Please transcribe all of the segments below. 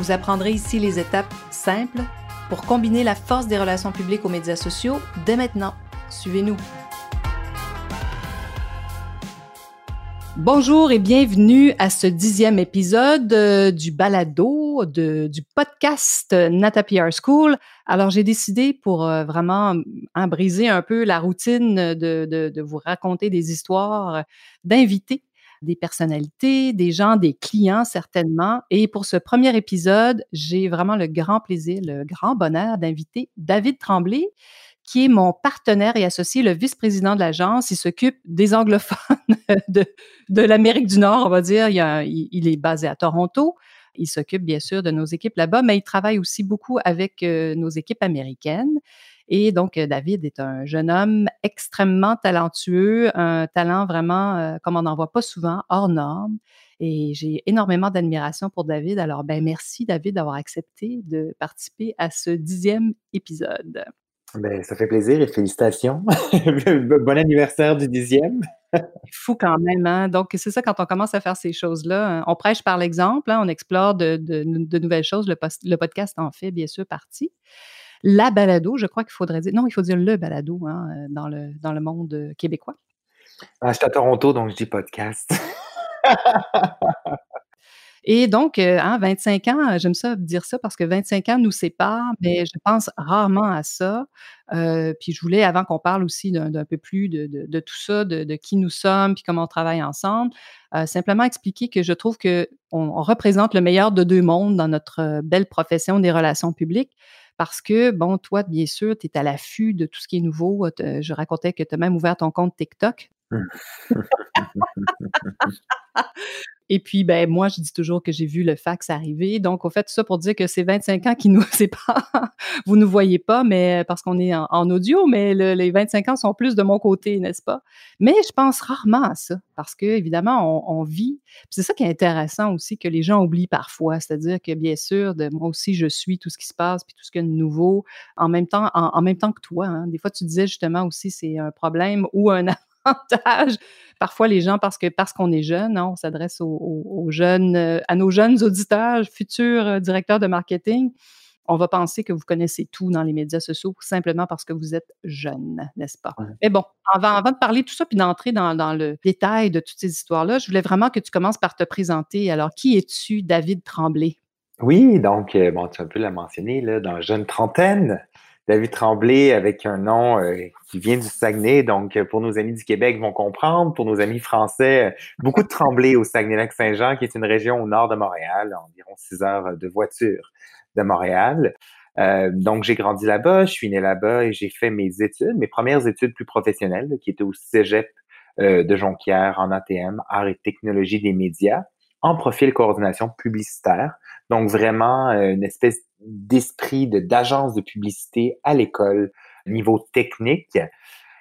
Vous apprendrez ici les étapes simples pour combiner la force des relations publiques aux médias sociaux dès maintenant. Suivez-nous. Bonjour et bienvenue à ce dixième épisode euh, du balado du podcast Nata PR School. Alors, j'ai décidé pour euh, vraiment en briser un peu la routine de, vous raconter des histoires d'invités des personnalités, des gens, des clients certainement. Et pour ce premier épisode, j'ai vraiment le grand plaisir, le grand bonheur d'inviter David Tremblay, qui est mon partenaire et associé, le vice-président de l'agence. Il s'occupe des anglophones de, l'Amérique du Nord, on va dire. Il, il, est basé à Toronto. Il s'occupe bien sûr de nos équipes là-bas, mais il travaille aussi beaucoup avec euh, nos équipes américaines. Et donc, euh, David est un jeune homme extrêmement talentueux, un talent vraiment euh, comme on n'en voit pas souvent, hors norme. Et j'ai énormément d'admiration pour David. Alors, ben merci David d'avoir accepté de participer à ce dixième épisode. Ben, ça fait plaisir et félicitations. bon anniversaire du dixième. Fou quand même, hein? Donc, c'est ça, quand on commence à faire ces choses-là, hein, on prêche par l'exemple, hein, on explore de, nouvelles choses. Le, le, podcast en fait, bien sûr, partie. La balado, je crois qu'il faudrait dire, non, il faut dire le balado hein, dans, le, dans le monde québécois. Ah, je suis à Toronto, donc je dis podcast. Et donc, euh, 25 hein, ans, j'aime ça dire ça parce que 25 ans nous séparent, mais je pense rarement à ça. Euh, puis je voulais, avant qu'on parle aussi d'un peu plus de, de, tout ça, de, de, qui nous sommes, puis comment on travaille ensemble, euh, simplement expliquer que je trouve qu'on on représente le meilleur de deux mondes dans notre euh, belle profession des relations publiques parce que, bon, toi, bien sûr, tu es à l'affût de tout ce qui est nouveau. Je racontais que tu as même ouvert ton compte TikTok. Et puis, ben, moi, je dis toujours que j'ai vu le fax arriver. Donc, au fait, tout ça pour dire que c'est 25 ans qui nous séparent. Vous ne voyez pas, mais parce qu'on est en, audio, mais les 25 ans sont plus de mon côté, n'est-ce pas? Mais je pense rarement à ça parce que, évidemment, on, vit. C'est ça qui est intéressant aussi que les gens oublient parfois. C'est-à-dire que, bien sûr, de, moi aussi, je suis tout ce qui se passe puis tout ce qu'il y a de nouveau en même temps, en, même temps que toi. Hein. Des fois, tu disais justement aussi, c'est un problème ou un parfois les gens, parce que parce qu'on est jeune, hein, on s'adresse aux, jeunes, euh, à nos jeunes auditeurs, futurs euh, directeurs de marketing, on va penser que vous connaissez tout dans les médias sociaux simplement parce que vous êtes jeune, n'est-ce pas? Mais bon, avant, avant de parler de tout ça puis d'entrer dans, dans, le détail de toutes ces histoires-là, je voulais vraiment que tu commences par te présenter. Alors, qui es-tu, David Tremblay? Oui, donc, euh, bon, tu as un peu la mentionner, là, dans jeune trentaine. David Tremblay avec un nom euh, qui vient du Saguenay. Donc, euh, pour nos amis du Québec vont comprendre. Pour nos amis français, euh, beaucoup de Tremblay au Saguenay-Lac-Saint-Jean, qui est une région au nord de Montréal, environ six heures de voiture de Montréal. donc, j'ai grandi là-bas, je suis né là-bas et j'ai fait mes études, mes premières études plus professionnelles, qui étaient au Cégep de Jonquière en ATM, Art et Technologie des médias, en profil coordination publicitaire. Donc, vraiment, une espèce d'esprit de d'agence de publicité à l'école, niveau technique.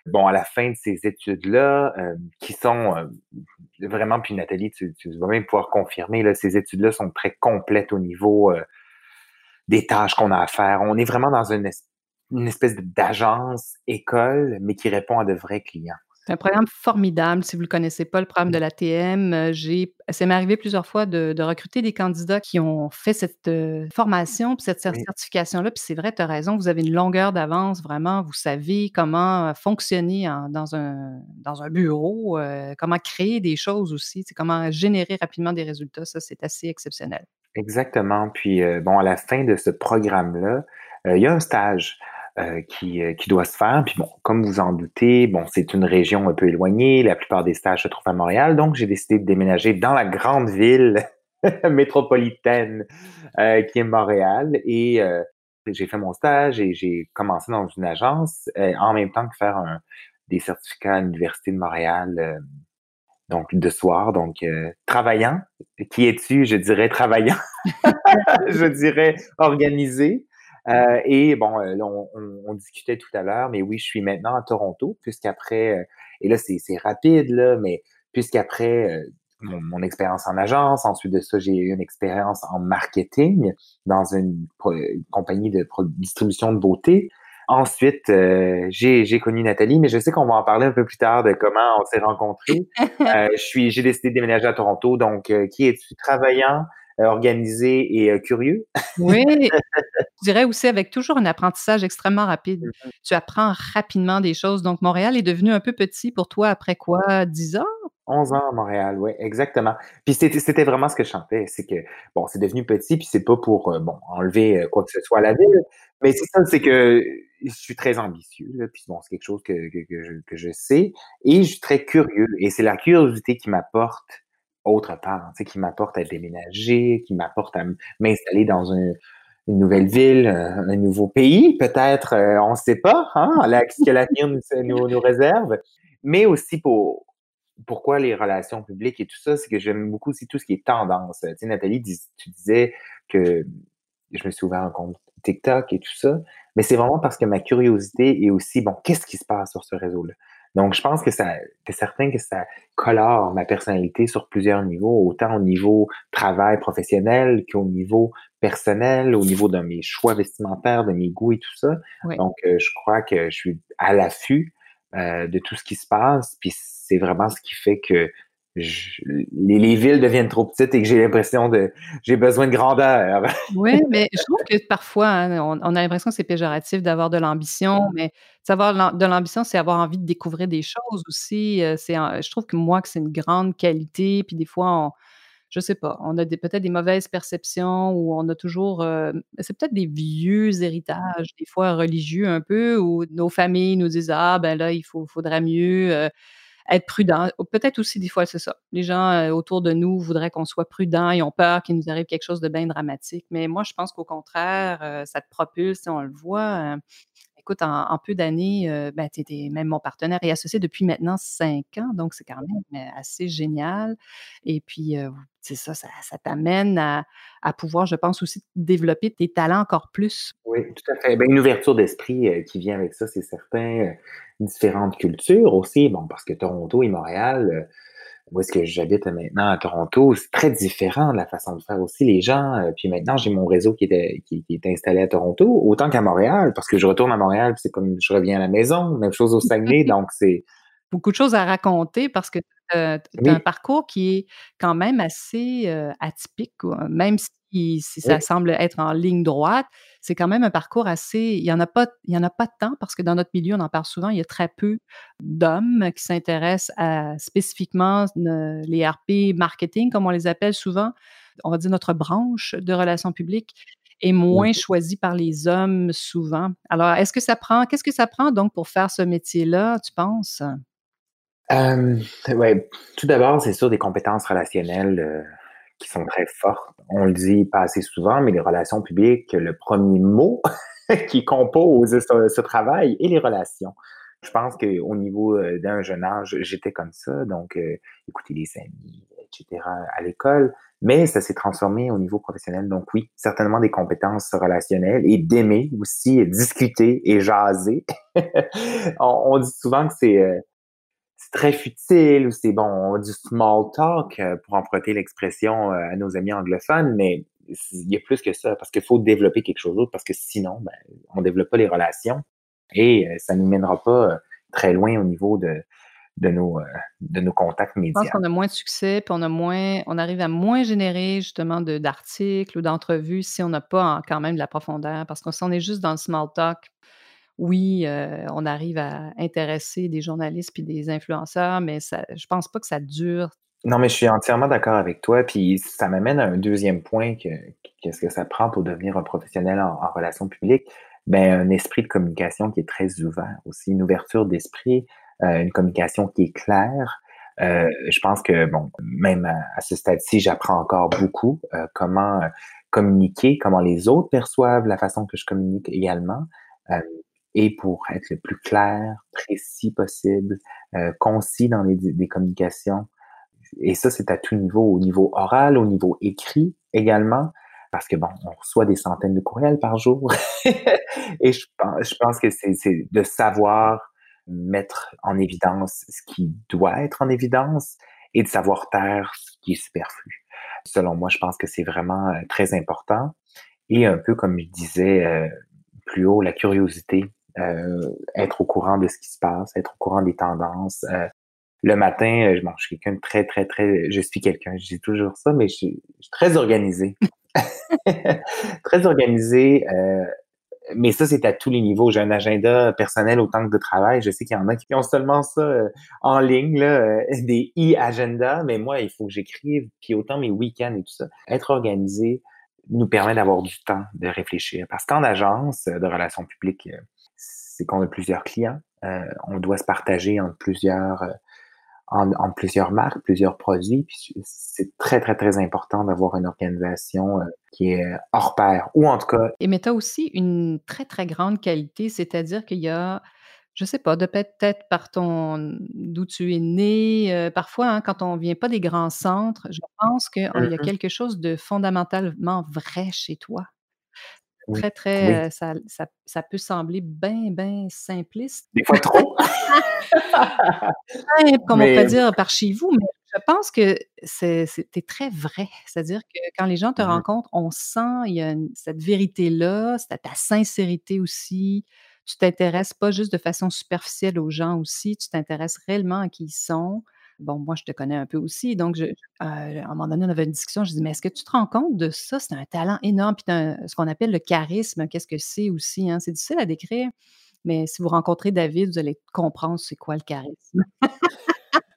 Bon, à la fin de ces études-là, euh, qui sont euh, vraiment, puis Nathalie, tu, vas même pouvoir confirmer, là, ces études-là sont très complètes au niveau euh, des tâches qu'on a à faire. On est vraiment dans une espèce d'agence école, mais qui répond à de vrais clients. C'est un programme formidable. Si vous ne le connaissez pas, le programme de l'ATM, euh, j'ai, ça m'est arrivé plusieurs fois de, recruter des candidats qui ont fait cette euh, formation, puis cette certification-là. Puis c'est vrai, tu as raison, vous avez une longueur d'avance, vraiment. Vous savez comment euh, fonctionner dans, un, dans un bureau, comment créer des choses aussi, comment générer rapidement des résultats. Ça, c'est assez exceptionnel. Exactement. Puis, bon, à la fin de ce programme-là, il y a un stage. Euh, qui, euh, qui, doit se faire. Puis bon, comme vous en doutez, bon, c'est une région un peu éloignée. La plupart des stages se trouvent à Montréal, donc j'ai décidé de déménager dans la grande ville métropolitaine euh, qui est Montréal. Et j'ai fait mon stage et j'ai commencé dans une agence en même temps que faire des certificats à l'Université de Montréal. donc de soir, donc travaillant. Qui es-tu? Je dirais travaillant. je dirais, organisé. Euh, et bon, là, on, discutait tout à l'heure, mais oui, je suis maintenant à Toronto, puisqu'après, et là, c'est rapide, là, mais puisqu'après mon, expérience en agence. Ensuite de ça, j'ai eu une expérience en marketing dans une, compagnie de distribution de beauté. Ensuite, euh, j'ai connu Nathalie, mais je sais qu'on va en parler un peu plus tard de comment on s'est rencontrés. euh, je suis, j'ai décidé de déménager à Toronto. Donc, euh, qui es-tu? Travaillant, euh, organisé et curieux? oui, je dirais aussi avec toujours un apprentissage extrêmement rapide. Mm-hmm. Tu apprends rapidement des choses. Donc, Montréal est devenu un peu petit pour toi après quoi? 10 ans? 11 ans à Montréal, oui, exactement. Puis c'était vraiment ce que je chantais, c'est que, bon, c'est devenu petit, puis c'est pas pour, euh, bon, enlever euh, quoi que ce soit à la ville, mais c'est ça, c'est que je suis très ambitieux, là, puis bon, c'est quelque chose que, que, que, je, que, je, sais, et je suis très curieux, et c'est la curiosité qui m'apporte autre part, tu sais, qui m'apporte à déménager, qui m'apporte à m'installer dans une, une nouvelle ville, euh, un nouveau pays, peut-être, on ne sait pas, hein, ce que l'avenir nous, nous, nous réserve, mais aussi pour pourquoi les relations publiques et tout ça, c'est que j'aime beaucoup aussi tout ce qui est tendance. Tu sais, Nathalie, tu disais que je me suis ouvert un compte TikTok et tout ça, mais c'est vraiment parce que ma curiosité est aussi, bon, qu'est-ce qui se passe sur ce réseau-là? Donc, je pense que ça, c'est certain que ça colore ma personnalité sur plusieurs niveaux, autant au niveau travail professionnel qu'au niveau personnel, au niveau de mes choix vestimentaires, de mes goûts et tout ça. Donc, euh, je crois que je suis à l'affût euh, de tout ce qui se passe. Puis c'est vraiment ce qui fait que les, villes deviennent trop petites et que j'ai l'impression de j'ai besoin de grandeur. oui, mais je trouve que parfois, hein, on, a l'impression que c'est péjoratif d'avoir de l'ambition, mais savoir de l'ambition, c'est avoir envie de découvrir des choses aussi. Euh, c'est, je trouve que moi, que c'est une grande qualité. Puis des fois, on, je sais pas, on a peut-être des mauvaises perceptions ou on a toujours, euh, c'est peut-être des vieux héritages, des fois religieux un peu, où nos familles nous disent ah ben là il faut, faudrait mieux euh, être prudent. Peut-être aussi des fois c'est ça. Les gens euh, autour de nous voudraient qu'on soit prudent, ils ont peur qu'il nous arrive quelque chose de bien dramatique. Mais moi je pense qu'au contraire, ça te propulse, on le voit en, peu d'années, euh, ben, tu étais même mon partenaire et associé depuis maintenant cinq ans, donc c'est quand même euh, assez génial. Et puis, euh, c'est ça, ça, t'amène à, pouvoir, je pense, aussi développer tes talents encore plus. Oui, tout à fait. Ben, une ouverture d'esprit qui vient avec ça, c'est certain. différentes cultures aussi, bon, parce que Toronto et Montréal, où est-ce que j'habite maintenant à Toronto, c'est très différent de la façon de faire aussi les gens. Euh, puis maintenant, j'ai mon réseau qui est, qui, est installé à Toronto, autant qu'à Montréal, parce que je retourne à Montréal, c'est comme je reviens à la maison, même chose au Saguenay, donc c'est beaucoup de choses à raconter parce que tu as, un parcours qui est quand même assez euh, atypique, même si si ça semble être en ligne droite, c'est quand même un parcours assez. Il n'y en, a pas, il y en a pas tant parce que dans notre milieu, on en parle souvent, il y a très peu d'hommes qui s'intéressent à spécifiquement les RP marketing, comme on les appelle souvent. On va dire notre branche de relations publiques est moins choisie par les hommes souvent. Alors, est-ce que ça prend, qu'est-ce que ça prend donc pour faire ce métier-là, tu penses? Euh, ouais. Tout d'abord, c'est sûr des compétences relationnelles. Euh, qui sont très fortes. On le dit pas assez souvent, mais les relations publiques, le premier mot qui compose ce, travail est les relations. Je pense qu'au niveau euh, d'un jeune âge, j'étais comme ça, donc euh, écouter les amis, etc. à l'école, mais ça s'est transformé au niveau professionnel. Donc oui, certainement des compétences relationnelles et d'aimer aussi discuter et jaser. on, dit souvent que c'est euh, c'est très futile ou c'est bon du small talk euh, pour emprunter l'expression euh, à nos amis anglophones, mais il y a plus que ça parce qu'il faut développer quelque chose d'autre parce que sinon, ben, on développe pas les relations et euh, ça ne nous mènera pas très loin au niveau de, de nos, de nos contacts médias. Je pense qu'on a moins de succès, puis on a moins, on arrive à moins générer justement d'articles ou d'entrevues si on n'a pas quand même de la profondeur. Parce que si on est juste dans le small talk, oui, euh, on arrive à intéresser des journalistes puis des influenceurs, mais ça, je pense pas que ça dure. Non, mais je suis entièrement d'accord avec toi. Puis ça m'amène à un deuxième point que qu'est-ce que ça prend pour devenir un professionnel en, relations publiques? Ben, un esprit de communication qui est très ouvert aussi, une ouverture d'esprit, euh, une communication qui est claire. Euh, je pense que, bon, même à, ce stade-ci, j'apprends encore beaucoup comment communiquer, comment les autres perçoivent la façon que je communique également et pour être le plus clair, précis possible, euh, concis dans les, les, communications. Et ça, c'est à tout niveau, au niveau oral, au niveau écrit également. parce que bon, on reçoit des centaines de courriels par jour. Et je je pense que c'est de savoir mettre en évidence ce qui doit être en évidence et de savoir taire ce qui est superflu. Selon moi, je pense que c'est vraiment euh, très important. Et un peu comme je disais euh, plus haut, la curiosité, être au courant de ce qui se passe, être au courant des tendances. le matin, je, bon, je suis quelqu'un de très, très, très, je suis quelqu'un, je dis toujours ça, mais je suis, je suis très organisé. très organisé. Euh, mais ça, c'est à tous les niveaux. J'ai un agenda personnel autant que de travail. Je sais qu'il y en a qui ont seulement ça euh, en ligne, là, euh, des e-agenda, mais moi, il faut que j'écrive, puis autant mes week-ends et tout ça. Être organisé nous permet d'avoir du temps de réfléchir. Parce qu'en agence de relations publiques, c'est qu'on a plusieurs clients. on doit se partager entre plusieurs en, plusieurs marques, plusieurs produits. c'est très, très, très important d'avoir une organisation euh, qui est hors pair, ou en tout cas. Et mais tu as aussi une très, très grande qualité, c'est-à-dire qu'il y a, je sais pas, de peut-être par ton d'où tu es né, euh, parfois, hein, quand on vient pas des grands centres, je pense qu'il y a mm-hmm. quelque chose de fondamentalement vrai chez toi. Très, très, euh, ça, ça, ça, peut sembler bien, bien simpliste. Des fois trop. comme on peut dire par chez vous, mais je pense que c'est très vrai. C'est-à-dire que quand les gens te mmh rencontrent, on sent il y a cette vérité-là, c'est ta sincérité aussi. Tu t'intéresses pas juste de façon superficielle aux gens aussi, tu t'intéresses réellement à qui ils sont. Bon, moi, je te connais un peu aussi. Donc, je, euh, à un moment donné, on avait une discussion. Je dis, mais est-ce que tu te rends compte de ça? C'est un talent énorme. Puis, ce qu'on appelle le charisme, qu'est-ce que c'est aussi? Hein? C'est difficile à décrire. Mais si vous rencontrez David, vous allez comprendre c'est quoi le charisme.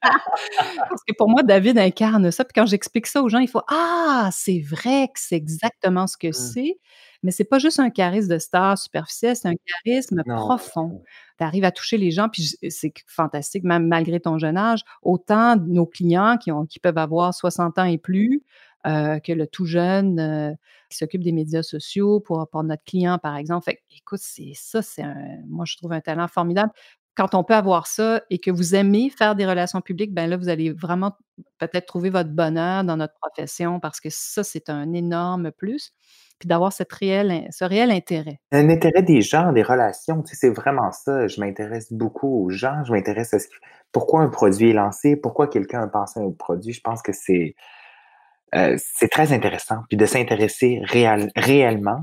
Parce que pour moi, David incarne ça. Puis quand j'explique ça aux gens, il faut Ah, c'est vrai que c'est exactement ce que mmh. c'est. Mais c'est pas juste un charisme de star superficiel, c'est un charisme profond. Tu arrives à toucher les gens, puis c'est fantastique, même malgré ton jeune âge. Autant nos clients qui, ont, qui peuvent avoir 60 ans et plus, euh, que le tout jeune euh, qui s'occupe des médias sociaux pour, pour notre client, par exemple. Fait écoute, c'est ça, c'est un, moi, je trouve un talent formidable quand on peut avoir ça et que vous aimez faire des relations publiques, ben là, vous allez vraiment peut-être trouver votre bonheur dans notre profession parce que ça, c'est un énorme plus. Puis d'avoir ce réel intérêt. Un intérêt des gens, des relations, tu sais, c'est vraiment ça. Je m'intéresse beaucoup aux gens. Je m'intéresse à ce pourquoi un produit est lancé, pourquoi quelqu'un a pensé à un produit. Je pense que c'est euh, c'est très intéressant. Puis de s'intéresser réellement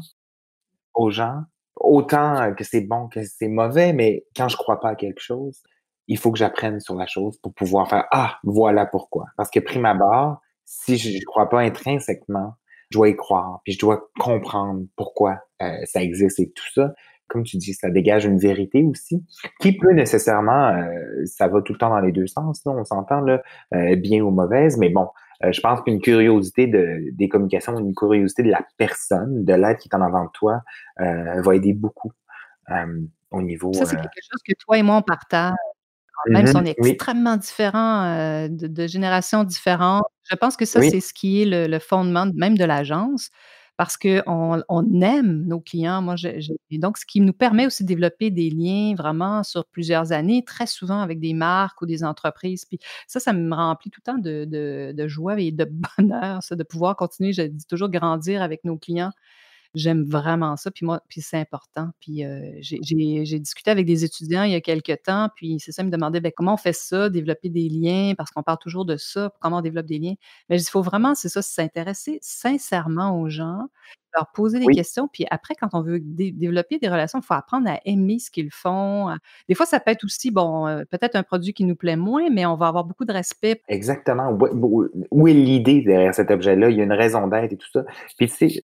aux gens, autant que c'est bon que c'est mauvais, mais quand je crois pas à quelque chose, il faut que j'apprenne sur la chose pour pouvoir faire Ah, voilà pourquoi. Parce que prime abord, si je ne crois pas intrinsèquement, je dois y croire, puis je dois comprendre pourquoi euh, ça existe et tout ça. Comme tu dis, ça dégage une vérité aussi, qui peut nécessairement, euh, ça va tout le temps dans les deux sens, là, on s'entend là, euh, bien ou mauvaise, mais bon, euh, je pense qu'une curiosité de, des communications, une curiosité de la personne, de l'être qui est en avant de toi, euh, va aider beaucoup euh, au niveau. Ça, c'est quelque chose que toi et moi, on partage. Même si on est extrêmement différents, de, de, générations différentes, je pense que ça, c'est ce qui est le, le, fondement même de l'agence parce qu'on on aime nos clients. Moi, donc, ce qui nous permet aussi de développer des liens vraiment sur plusieurs années, très souvent avec des marques ou des entreprises. Puis ça, ça me remplit tout le temps de, joie et de bonheur, de pouvoir continuer, je dis toujours, grandir avec nos clients J'aime vraiment ça, puis moi puis c'est important. Puis, euh, j'ai discuté avec des étudiants il y a quelques temps, puis c'est ça, ils me demandaient: «Beh, comment on fait ça, développer des liens?» parce qu'on parle toujours de ça, comment on développe des liens. Mais il faut vraiment, c'est ça, s'intéresser sincèrement aux gens, leur poser des questions, puis après, quand on veut développer des relations, il faut apprendre à aimer ce qu'ils font, des fois, ça peut être aussi, bon, euh, peut-être un produit qui nous plaît moins, mais on va avoir beaucoup de respect. Exactement. Où est l'idée derrière cet objet-là? Il y a une raison d'être et tout ça. Puis tu sais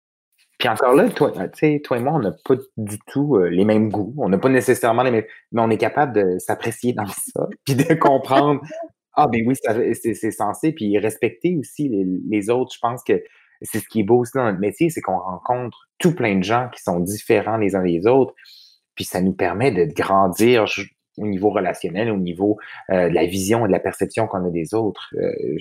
puis encore là, toi, toi et moi, on n'a pas du tout euh, les mêmes goûts. On n'a pas nécessairement les mêmes. Mais on est capable de s'apprécier dans ça, puis de comprendre. Ah, ben oui, c'est censé, puis respecter aussi les, autres. Je pense que c'est ce qui est beau aussi dans notre métier, c'est qu'on rencontre tout plein de gens qui sont différents les uns des autres. Puis ça nous permet de grandir au niveau relationnel, au niveau euh, de la vision et de la perception qu'on a des autres. Euh,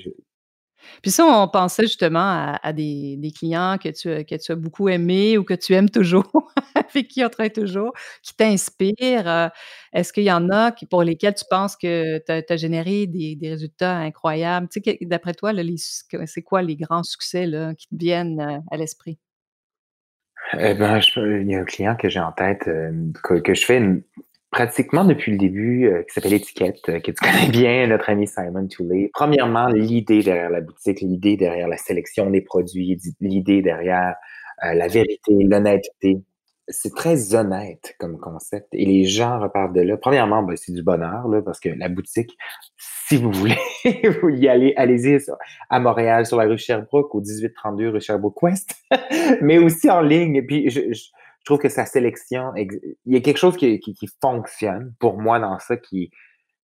puis ça, on pensait justement à, des, clients que tu, que as beaucoup aimés ou que tu aimes toujours, avec qui on travaille toujours, qui t'inspirent. Euh, est-ce qu'il y en a qui, pour lesquels tu penses que tu as, généré des, résultats incroyables? Tu sais, d'après toi, c'est quoi les grands succès qui te viennent euh, à l'esprit? Eh ben, il y a un client que j'ai en tête, euh, que, je fais pratiquement depuis le début, euh, qui s'appelle Étiquette, que tu connais bien, notre ami Simon Toulé. Premièrement, l'idée derrière la boutique, l'idée derrière la sélection des produits, l'idée derrière la vérité, l'honnêteté, c'est très honnête comme concept et les gens repartent de là. Premièrement, ben, c'est du bonheur là, parce que la boutique, si vous voulez vous y aller, allez-y à Montréal sur la rue Sherbrooke au 1832 rue Sherbrooke West, mais aussi en ligne. Et puis je, trouve que sa sélection, il y a quelque chose qui, qui, qui fonctionne pour moi dans ça qui est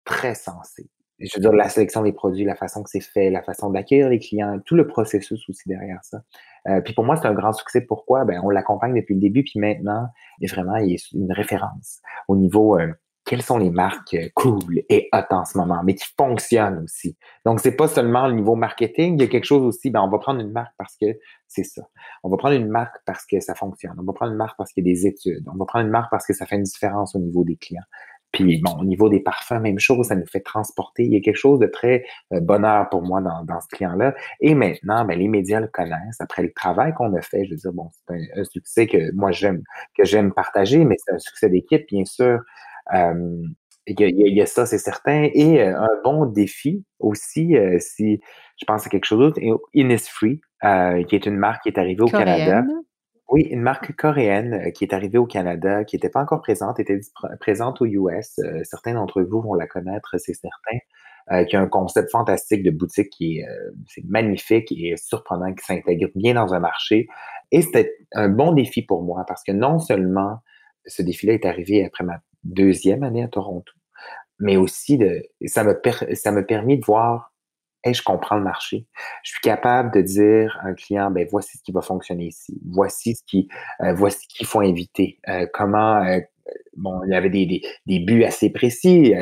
très sensé je veux dire, la sélection des produits, la façon que c'est fait, la façon d'accueillir les clients, tout le processus aussi derrière ça. Euh, puis pour moi, c'est un grand succès. Pourquoi? Ben, on l'accompagne depuis le début, puis maintenant, et vraiment, il est une référence au niveau euh, quelles sont les marques euh, cool et hot en ce moment, mais qui fonctionnent aussi. Donc, c'est pas seulement le niveau marketing, il y a quelque chose aussi, ben, on va prendre une marque parce que c'est ça. On va prendre une marque parce que ça fonctionne. On va prendre une marque parce qu'il y a des études. On va prendre une marque parce que ça fait une différence au niveau des clients. Puis bon, au niveau des parfums, même chose, ça nous fait transporter. Il y a quelque chose de très euh, bonheur pour moi dans, dans ce client-là. Et maintenant, ben, les médias le connaissent. Après le travail qu'on a fait, je veux dire, bon, c'est un, succès que moi j'aime, que j'aime partager, mais c'est un succès d'équipe, bien sûr. Euh, il, y a, ça, c'est certain. Et euh, un bon défi aussi, si je pense à quelque chose d'autre, Innisfree, qui est une marque qui est arrivée au Canada. Oui, une marque coréenne euh, qui est arrivée au Canada, qui n'était pas encore présente, était présente aux US. Euh, certains d'entre vous vont la connaître, c'est certain. Euh, qui a un concept fantastique de boutique qui est, magnifique et surprenant, qui s'intègre bien dans un marché. Et c'était un bon défi pour moi parce que non seulement ce défi-là est arrivé après ma deuxième année à Toronto, mais aussi de, ça me ça m'a permis de voir je comprends le marché. Je suis capable de dire à un client, ben voici ce qui va fonctionner ici, voici ce qui, euh, voici qu'il faut inviter, euh, comment, euh, bon, il y avait des, des, des buts assez précis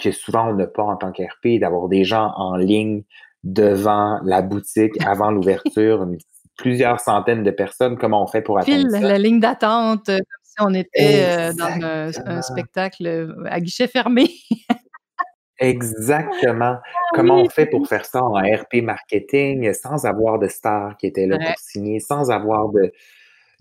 que souvent on n'a pas en tant qu'RP, d'avoir des gens en ligne devant la boutique avant l'ouverture, plusieurs centaines de personnes, comment on fait pour atteindre ça? la ligne d'attente, on était dans un, spectacle à guichet fermé. Exactement. Ah Comment on fait pour faire ça en RP marketing sans avoir de stars qui étaient là pour signer, sans avoir de.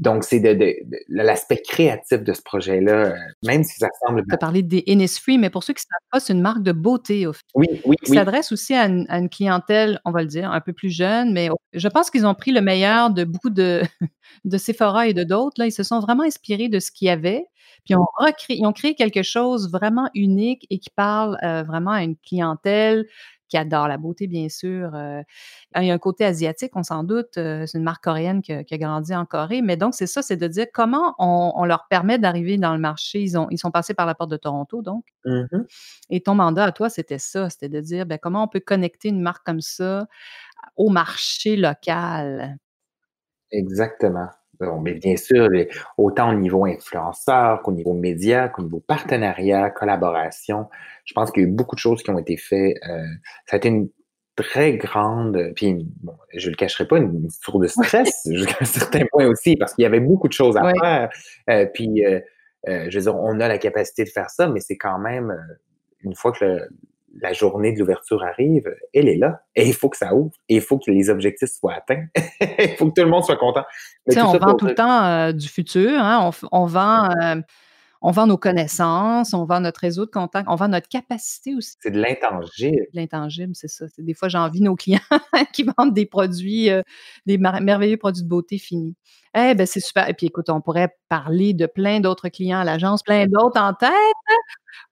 Donc, c'est de, l'aspect créatif de ce projet-là, euh, même si ça semble. Tu as parlé des Innisfree, mais pour ceux qui ne savent pas, c'est une marque de beauté. Au fait. Oui, oui. Qui s'adresse aussi à une, clientèle, on va le dire, un peu plus jeune, mais je pense qu'ils ont pris le meilleur de beaucoup de, de Sephora et de d'autres. Là, ils se sont vraiment inspirés de ce qu'il y avait. Puis on ils ont créé quelque chose vraiment unique et qui parle euh, vraiment à une clientèle qui adore la beauté, bien sûr. Euh, il y a un côté asiatique, on s'en doute. C'est une marque coréenne qui, a grandi en Corée. Mais donc, c'est ça, c'est de dire comment on, leur permet d'arriver dans le marché. Ils, ont, ils sont passés par la porte de Toronto, donc. Mmh et ton mandat à toi, c'était ça. C'était de dire ben, comment on peut connecter une marque comme ça au marché local? Exactement mais bien sûr, autant au niveau influenceur qu'au niveau média, qu'au niveau partenariat, collaboration, je pense qu'il y a eu beaucoup de choses qui ont été faites. Euh, ça a été une très grande, puis bon, je le cacherai pas, une, source de stress jusqu'à un certain point aussi, parce qu'il y avait beaucoup de choses à faire. Euh, puis, euh, je veux dire, on a la capacité de faire ça, mais c'est quand même, une fois que le, la journée de l'ouverture arrive, elle est là. Et il faut que ça ouvre. Et il faut que les objectifs soient atteints. il faut que tout le monde soit content. on vend tout le temps euh, du futur. Hein. On, vend, euh, on vend nos connaissances, on vend notre réseau de contacts, on vend notre capacité aussi. C'est de l'intangible. L'intangible, c'est ça. Des fois, j'envie nos clients qui vendent des produits, euh, des merveilleux produits de beauté finis. Eh bien, c'est super. Et puis, écoute, on pourrait parler de plein d'autres clients à l'agence, plein d'autres en tête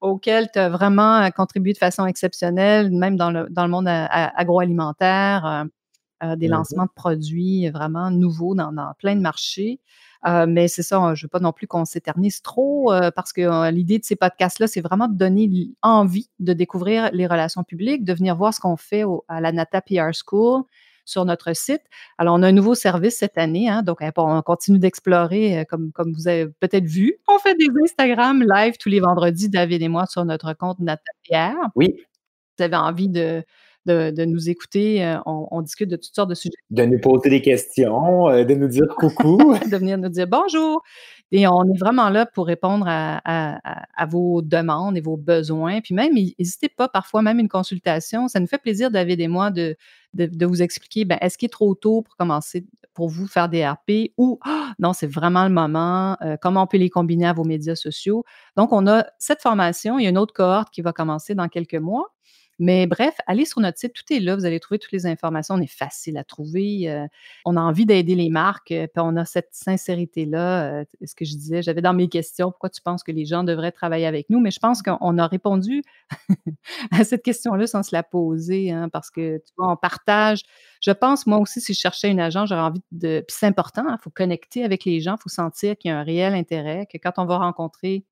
auxquels tu as vraiment euh, contribué de façon exceptionnelle, même dans le, dans le monde agroalimentaire, euh, euh, des mmh lancements de produits vraiment nouveaux dans, plein de marchés. Mais c'est ça, je ne veux pas non plus qu'on s'éternise trop parce que l'idée de ces podcasts-là, c'est vraiment de donner envie de découvrir les relations publiques, de venir voir ce qu'on fait à la Nata PR School, sur notre site. Alors, on a un nouveau service cette année, hein, donc on continue d'explorer, euh, comme, comme vous avez peut-être vu. On fait des Instagram live tous les vendredis, David et moi, sur notre compte Nathalie. Oui. Vous avez envie de, de, nous écouter. Euh, on, discute de toutes sortes de sujets. De nous poser des questions, euh, de nous dire coucou. de venir nous dire bonjour. Et on est vraiment là pour répondre à, vos demandes et vos besoins. Puis même, n'hésitez pas, parfois même une consultation. Ça nous fait plaisir, David et moi, de, de, vous expliquer, ben, est-ce qu'il est trop tôt pour commencer, pour vous faire des RP ou «Ah, non, c'est vraiment le moment, euh, comment on peut les combiner à vos médias sociaux? Donc, on a cette formation. Il y a une autre cohorte qui va commencer dans quelques mois. Mais bref, allez sur notre site, tout est là, vous allez trouver toutes les informations. On est facile à trouver. Euh, on a envie d'aider les marques, euh, puis on a cette sincérité-là. Euh, ce que je disais, j'avais dans mes questions, pourquoi tu penses que les gens devraient travailler avec nous? Mais je pense qu'on a répondu à cette question-là sans se la poser, hein, parce que tu vois, on partage. Je pense, moi aussi, si je cherchais une agent, j'aurais envie de. Puis c'est important, il hein, faut connecter avec les gens, il faut sentir qu'il y a un réel intérêt, que quand on va rencontrer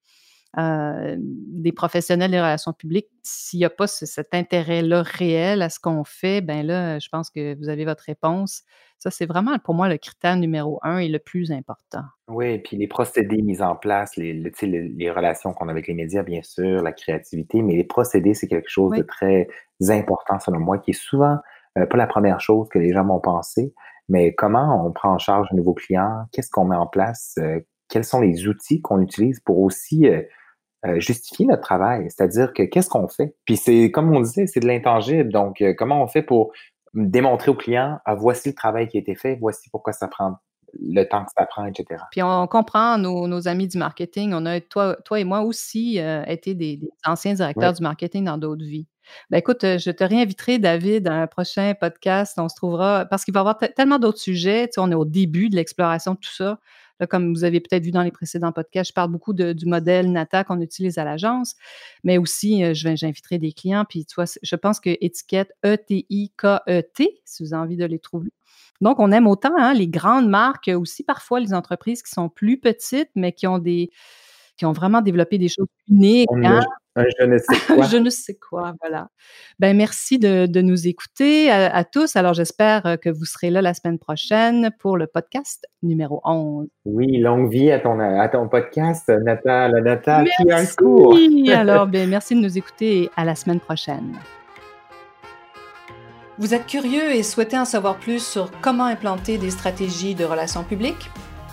des professionnels des relations publiques, s'il n'y a pas cet intérêt-là réel à ce qu'on fait, ben là, je pense que vous avez votre réponse. Ça, c'est vraiment pour moi le critère numéro un et le plus important. Oui, et puis les procédés mis en place, les, les, relations qu'on a avec les médias, bien sûr, la créativité, mais les procédés, c'est quelque chose de très important, selon moi, qui est souvent euh, pas la première chose que les gens vont penser, mais comment on prend en charge un nouveau client, qu'est-ce qu'on met en place, euh, quels sont les outils qu'on utilise pour aussi euh, justifier notre travail? C'est-à-dire que qu'est-ce qu'on fait? Puis c'est, comme on disait, c'est de l'intangible. Donc, euh, comment on fait pour démontrer au client, ah, voici le travail qui a été fait, voici pourquoi ça prend le temps que ça prend, etc. Puis on comprend nos, amis du marketing. On a, toi, toi et moi aussi, euh, été des, anciens directeurs du marketing dans d'autres vies. Ben écoute, je te réinviterai, David, à un prochain podcast. On se trouvera, parce qu'il va y avoir tellement d'autres sujets. Tu sais, on est au début de l'exploration de tout ça comme vous avez peut-être vu dans les précédents podcasts, je parle beaucoup du modèle NATA qu'on utilise à l'agence, mais aussi, euh, j'inviterai des clients. Puis, tu vois, je pense que étiquette E-T-I-K-E-T, si vous avez envie de les trouver. Donc, on aime autant hein, les grandes marques, aussi parfois les entreprises qui sont plus petites, mais qui ont des qui ont vraiment développé des choses uniques. Hein? Un je ne sais quoi. je ne sais quoi, voilà. Ben, merci de, nous écouter à, tous. Alors, j'espère euh, que vous serez là la semaine prochaine pour le podcast numéro 11. Oui, longue vie à ton, à ton podcast, Nata, la Nata merci. Alors, ben, merci de nous écouter et à la semaine prochaine. Vous êtes curieux et souhaitez en savoir plus sur comment implanter des stratégies de relations publiques?